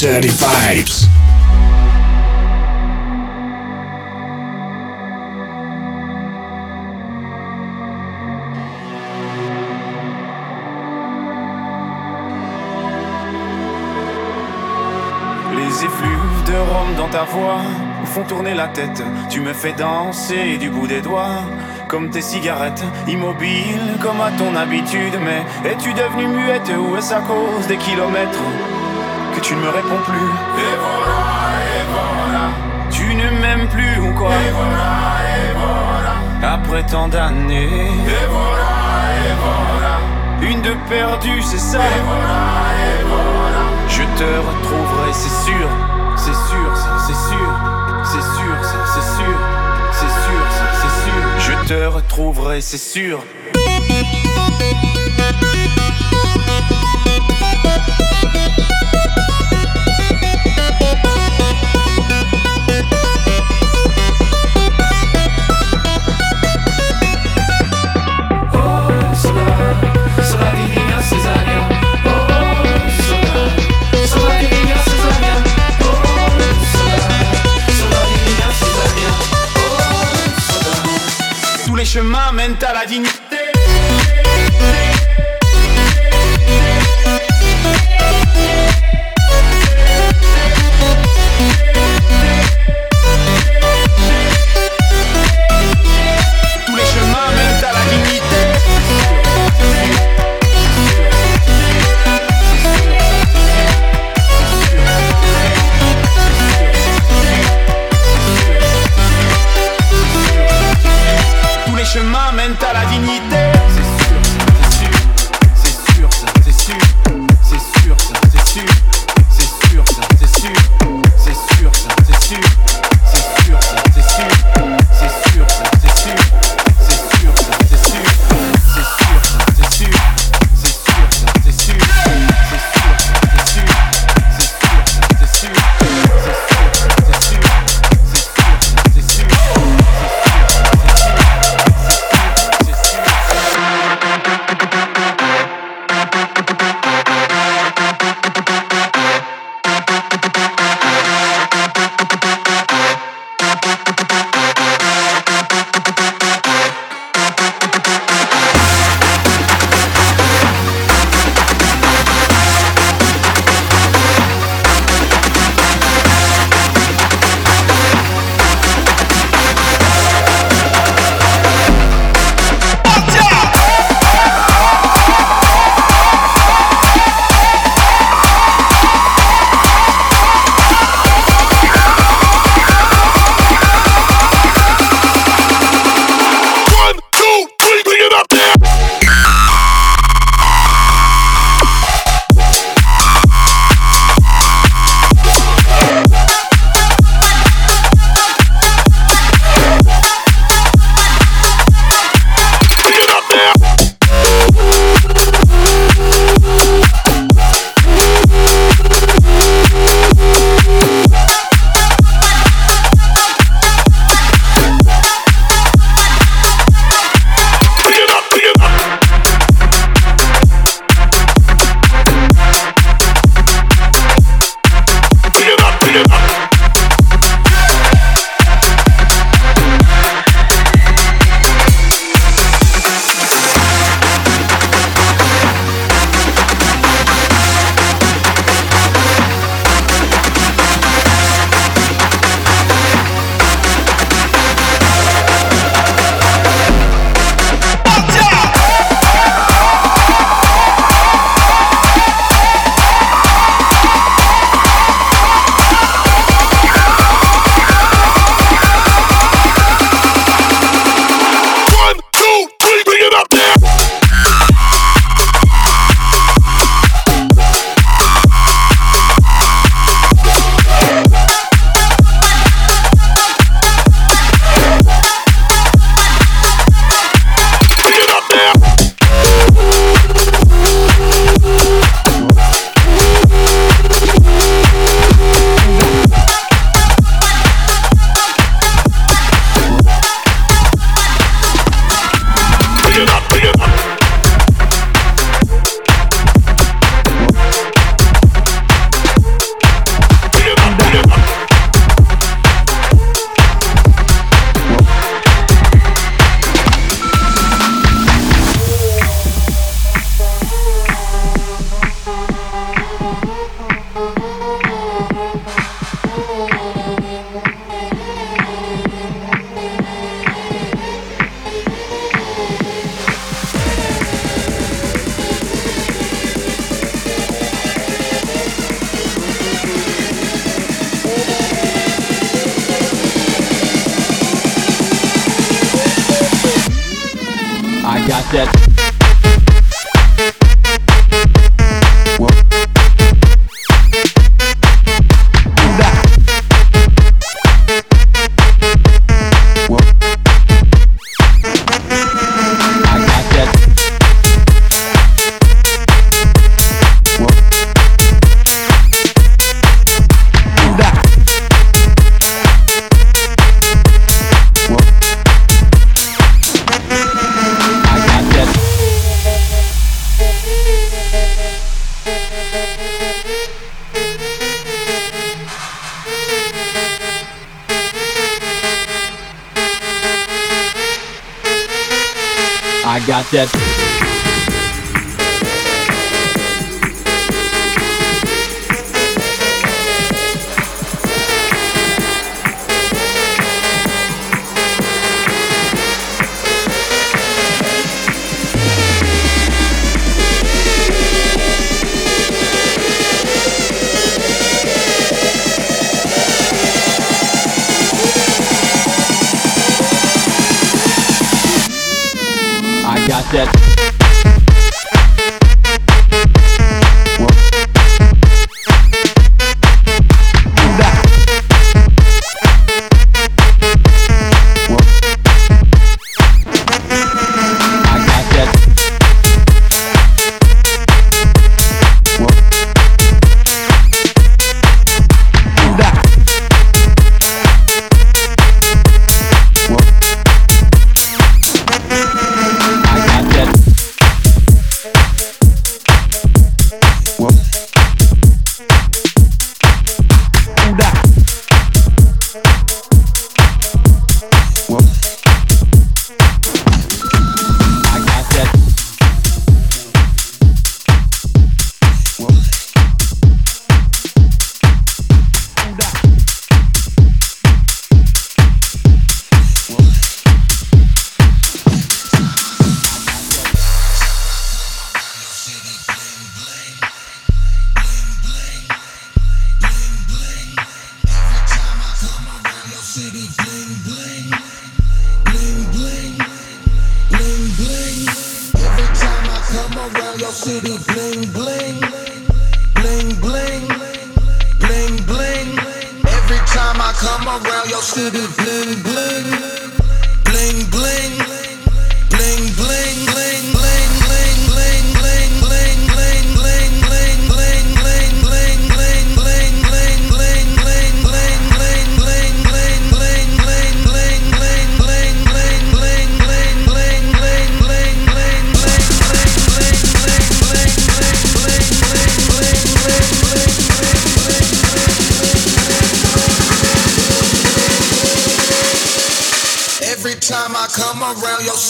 Dirty. Les effluves de rhum dans ta voix font tourner la tête. Tu me fais danser du bout des doigts, comme tes cigarettes, immobile comme à ton habitude. Mais es-tu devenue muette ou est-ce à cause des kilomètres? Que tu ne me réponds plus. Tu ne m'aimes plus ou quoi? Après tant d'années. Une de perdue, c'est ça. Et voilà. Je te retrouverai, c'est sûr. C'est sûr, ça, c'est sûr. C'est sûr, ça, c'est sûr. C'est sûr, ça, c'est sûr. Je te retrouverai, c'est sûr. ради них.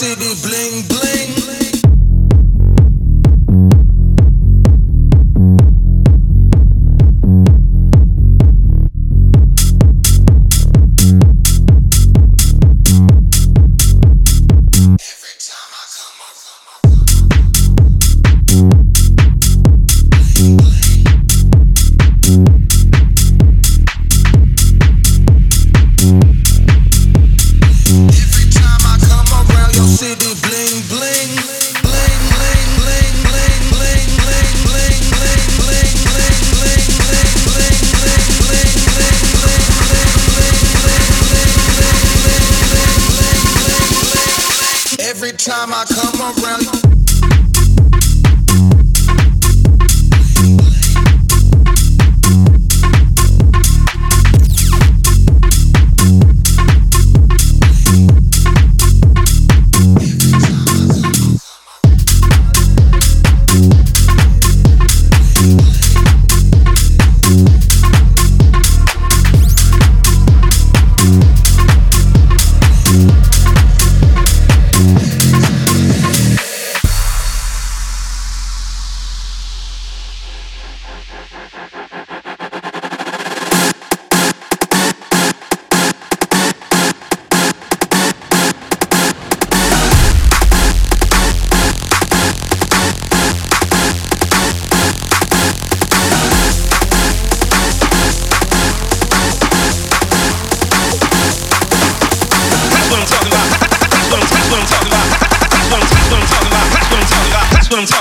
City, bling.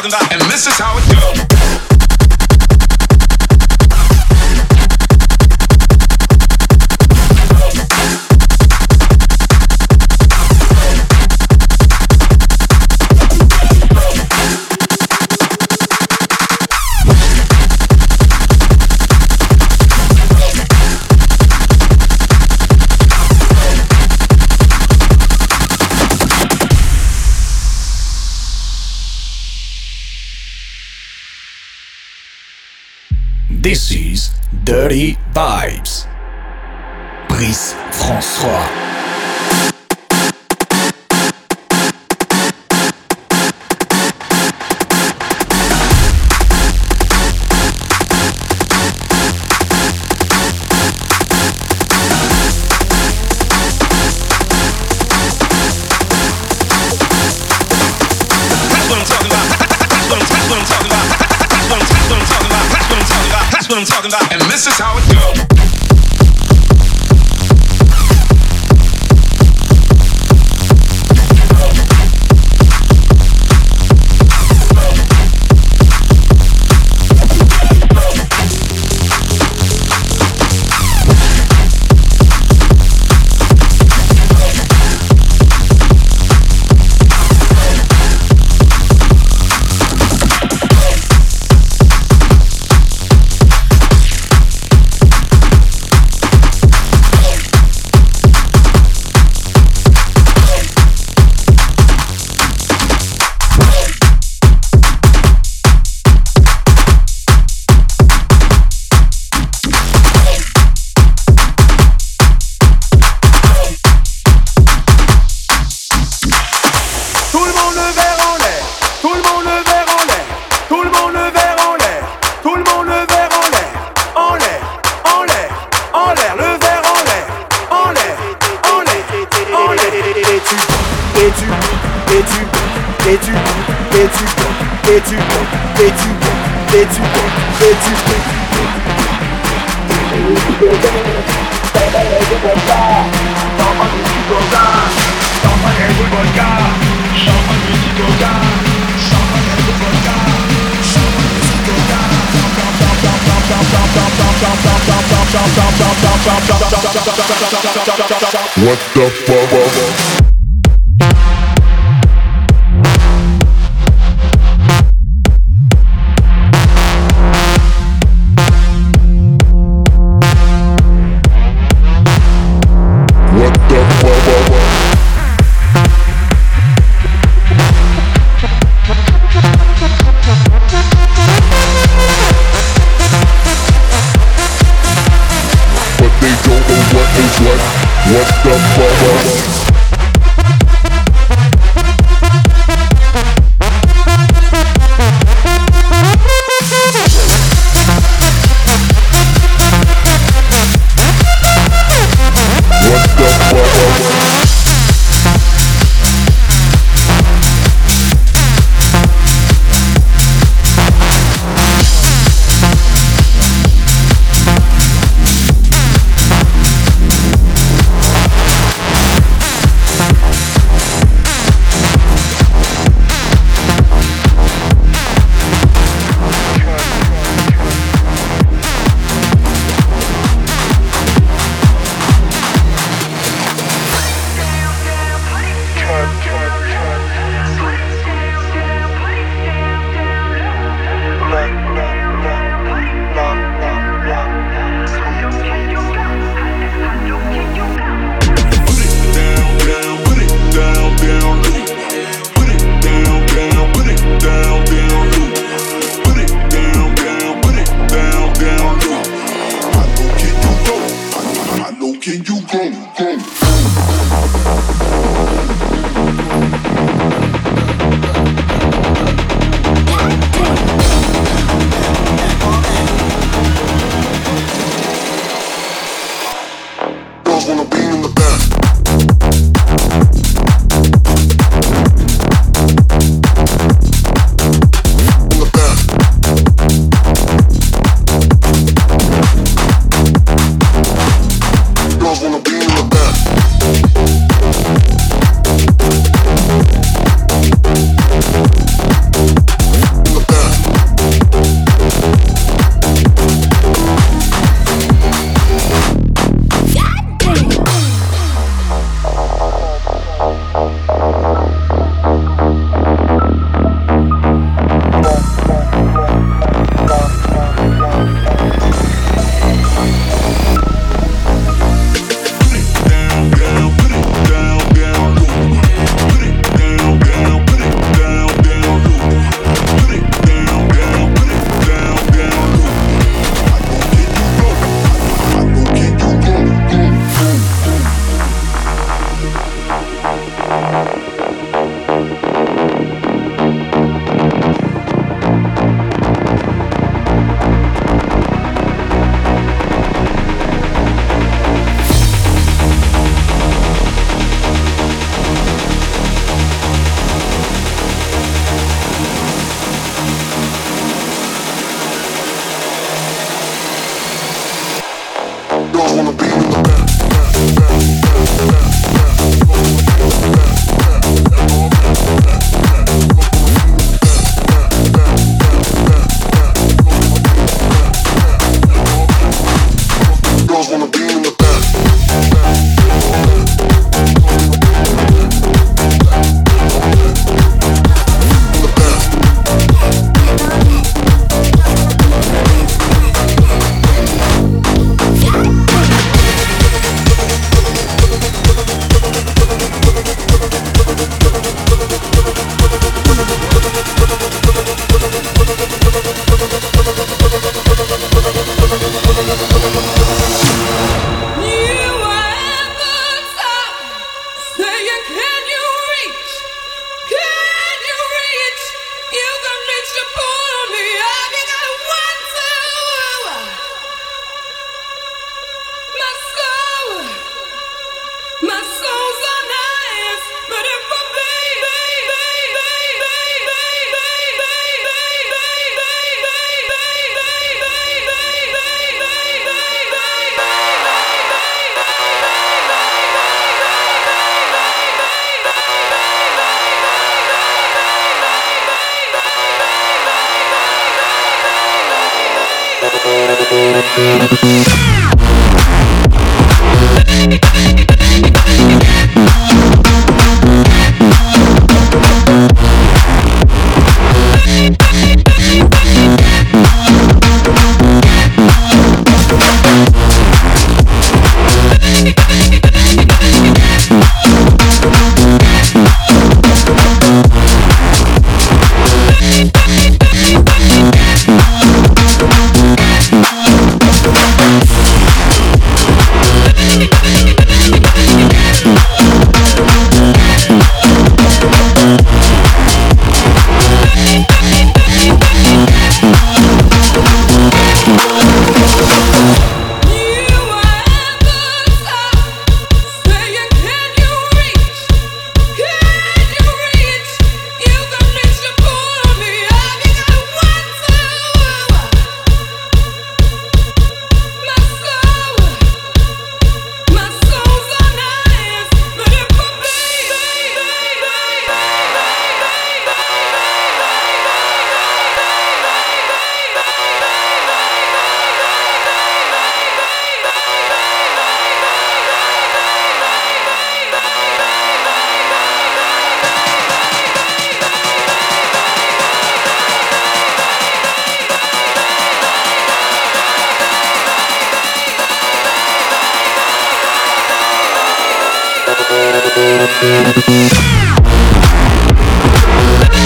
And this is how it 30 vibes. Brice François. And this is how it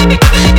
Thank you.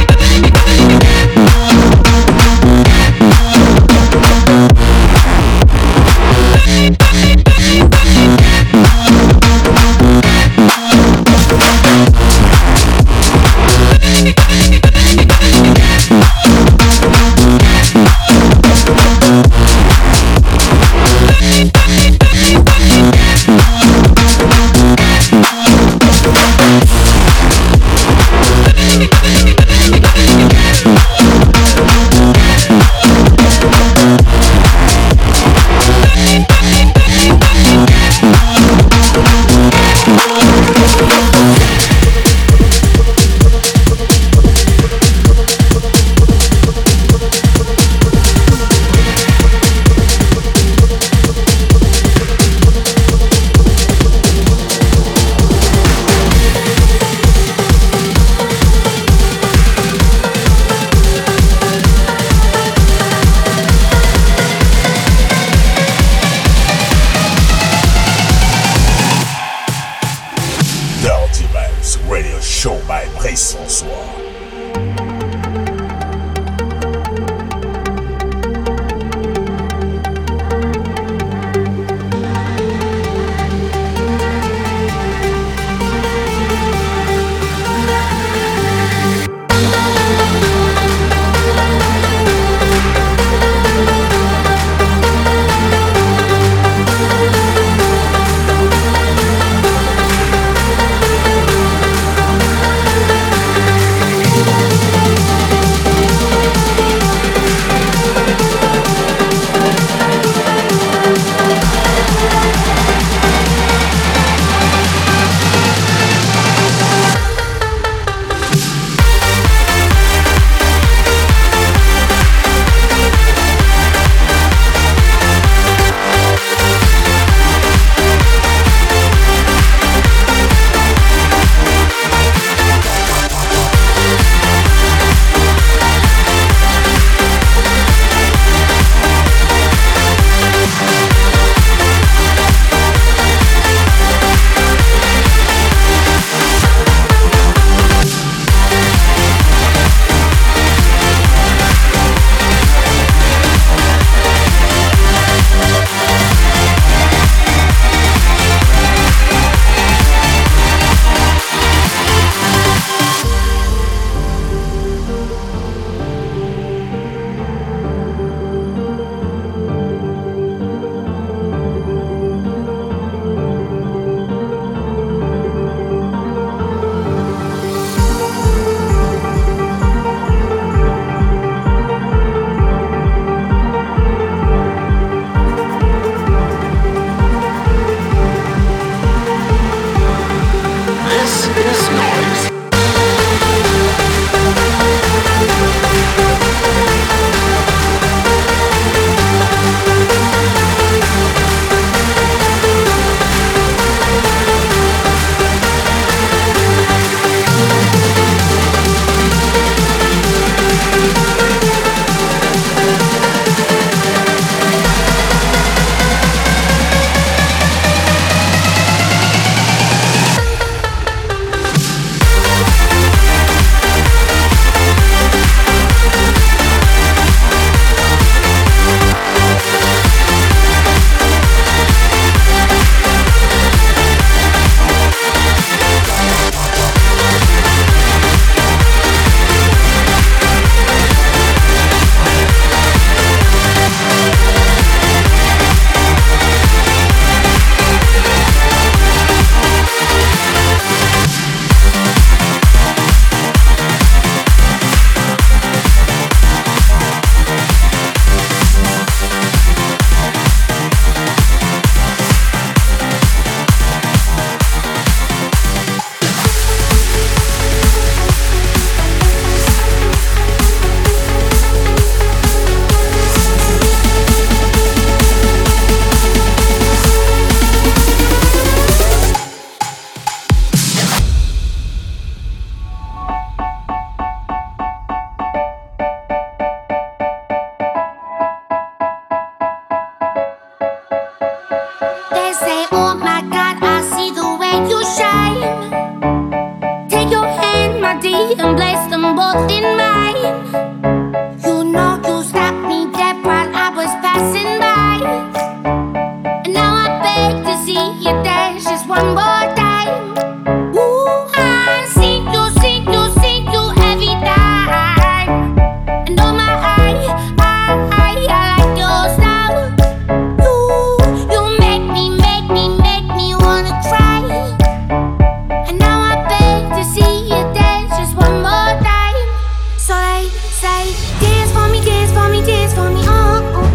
say, dance for me, dance for me, dance for me. Oh, oh. oh.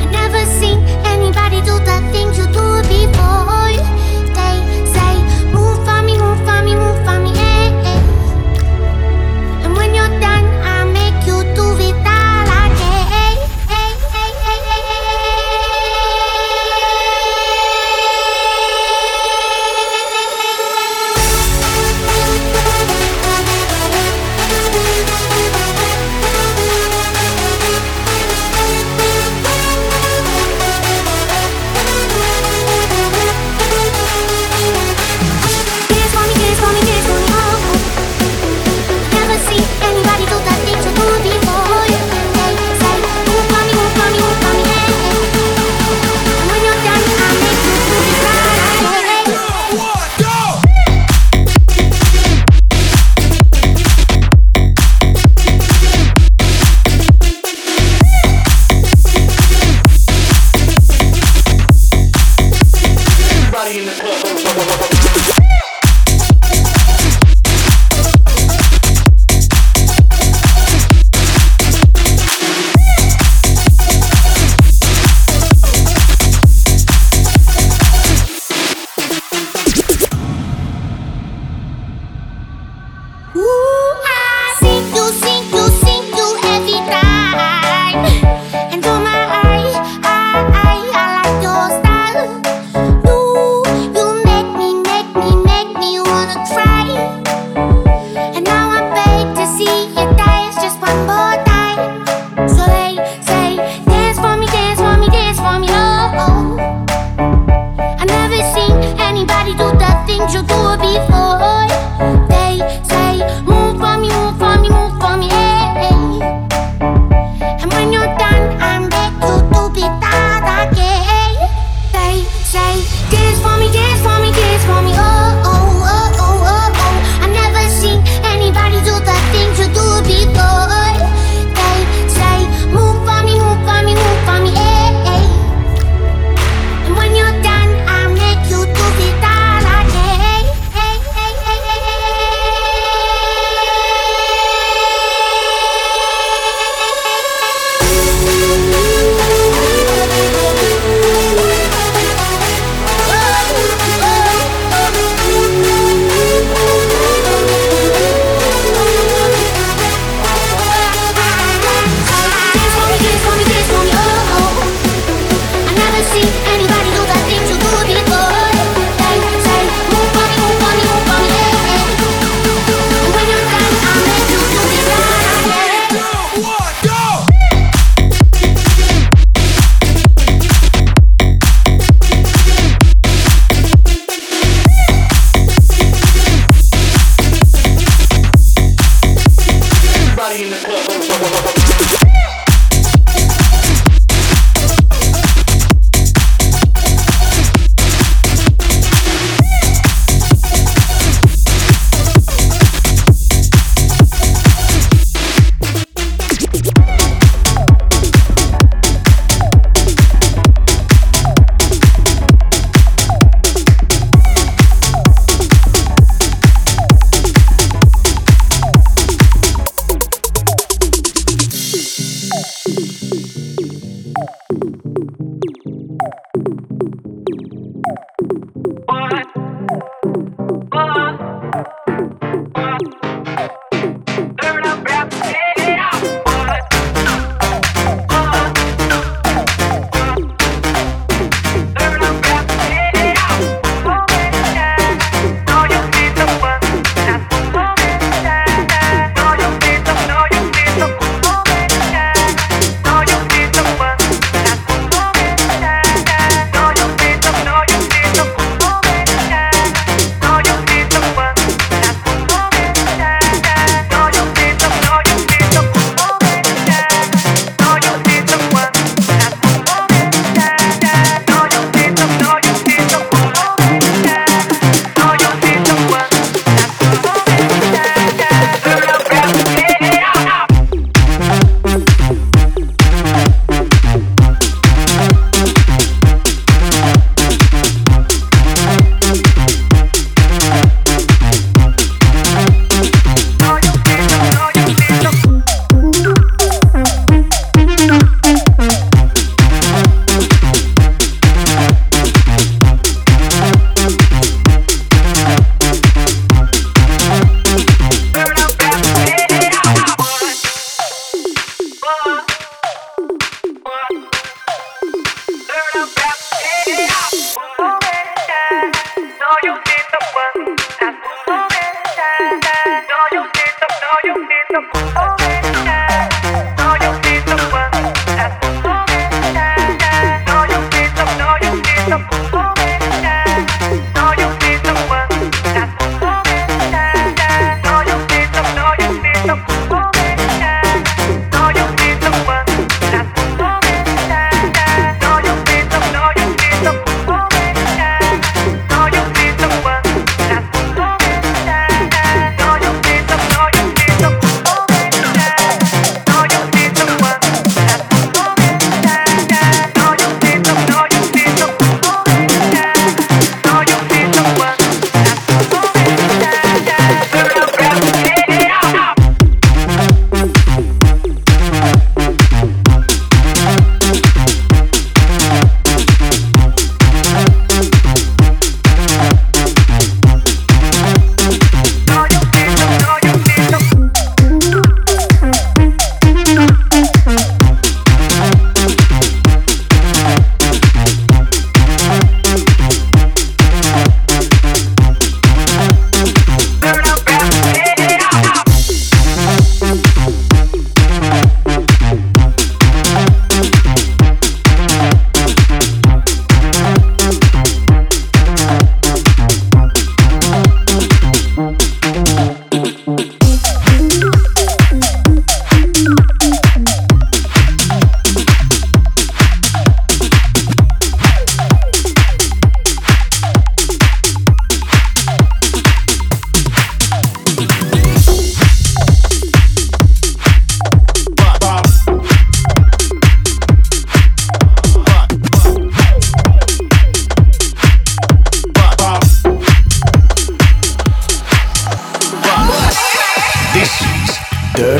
I never seen anybody do the things you faithful.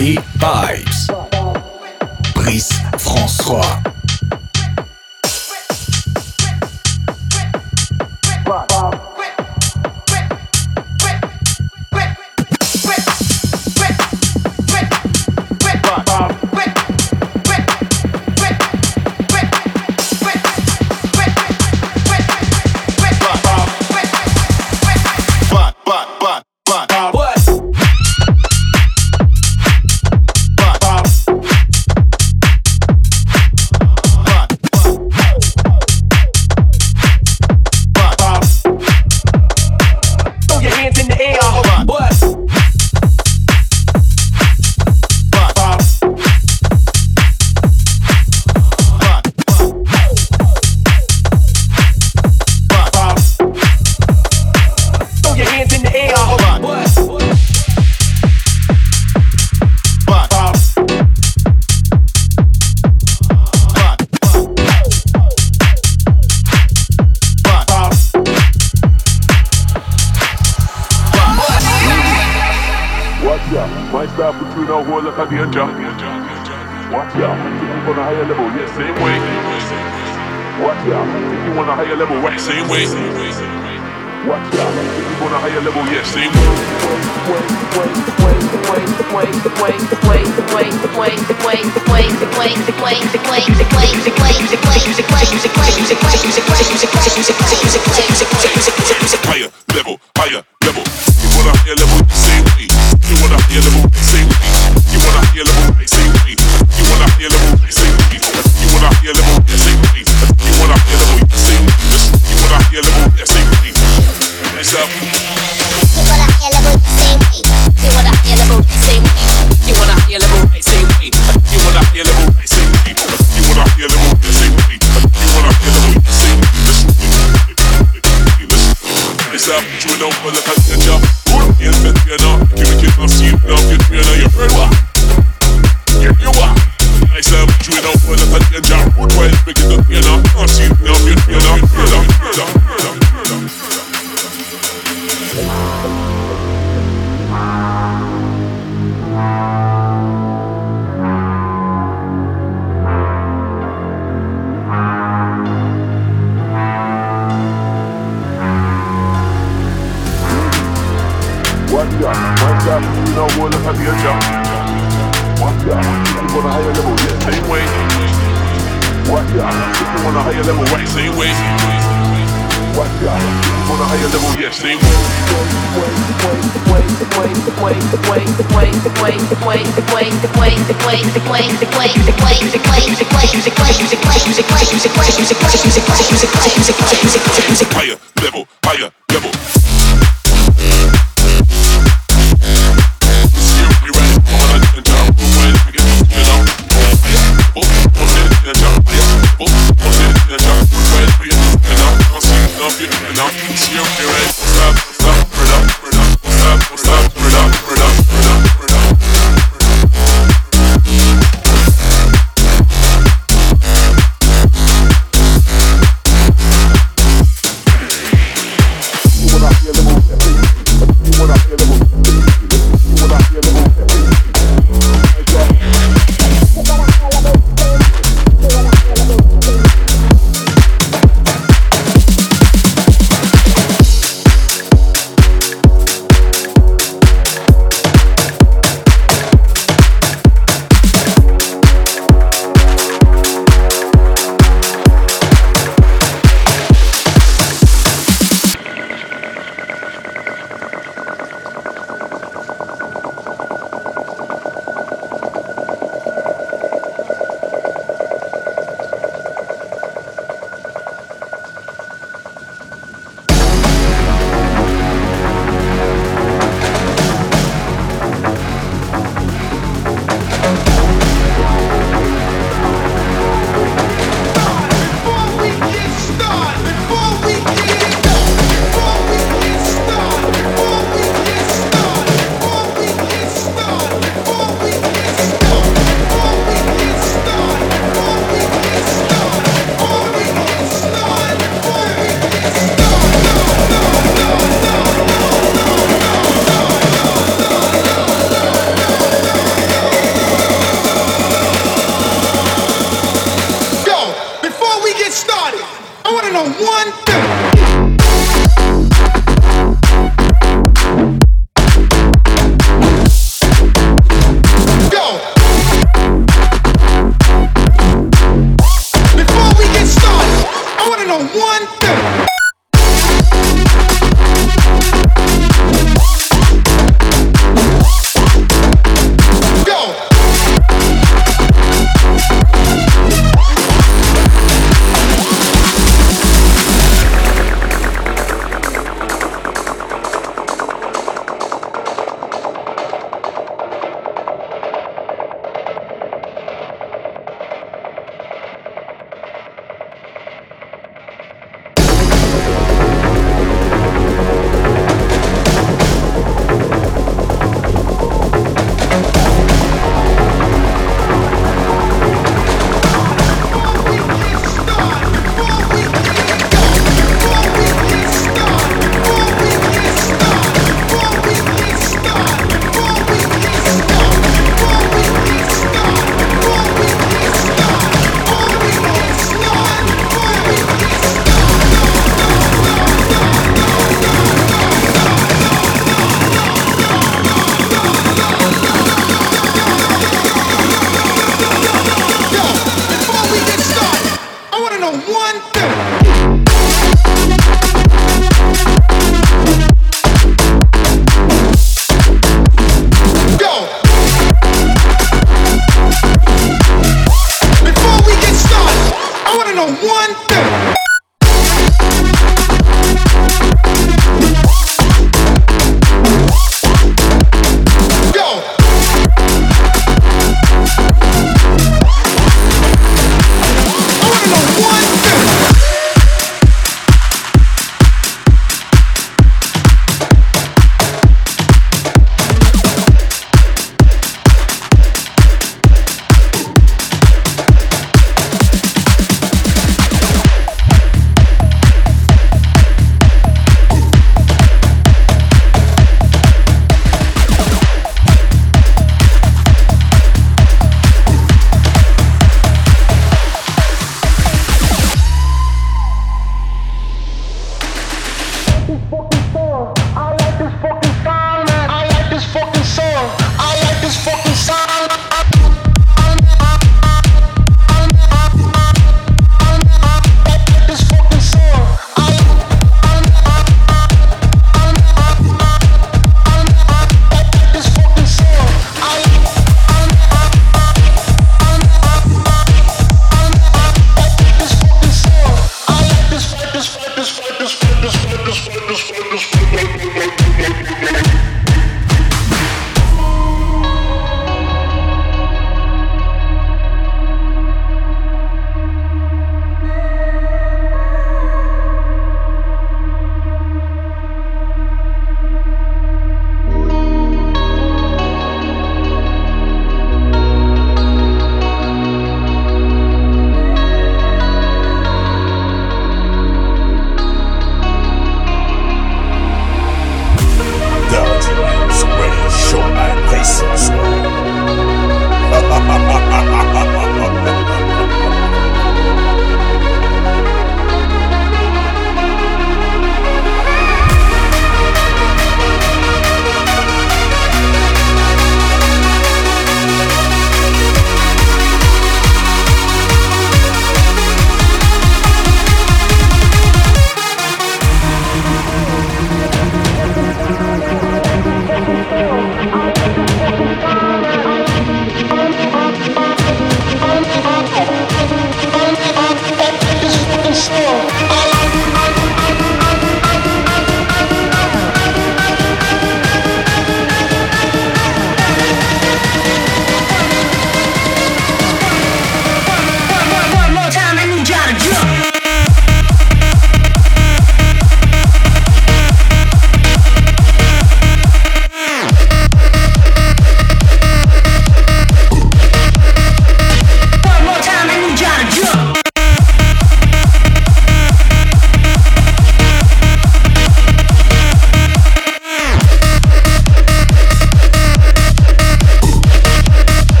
Watch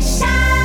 shine.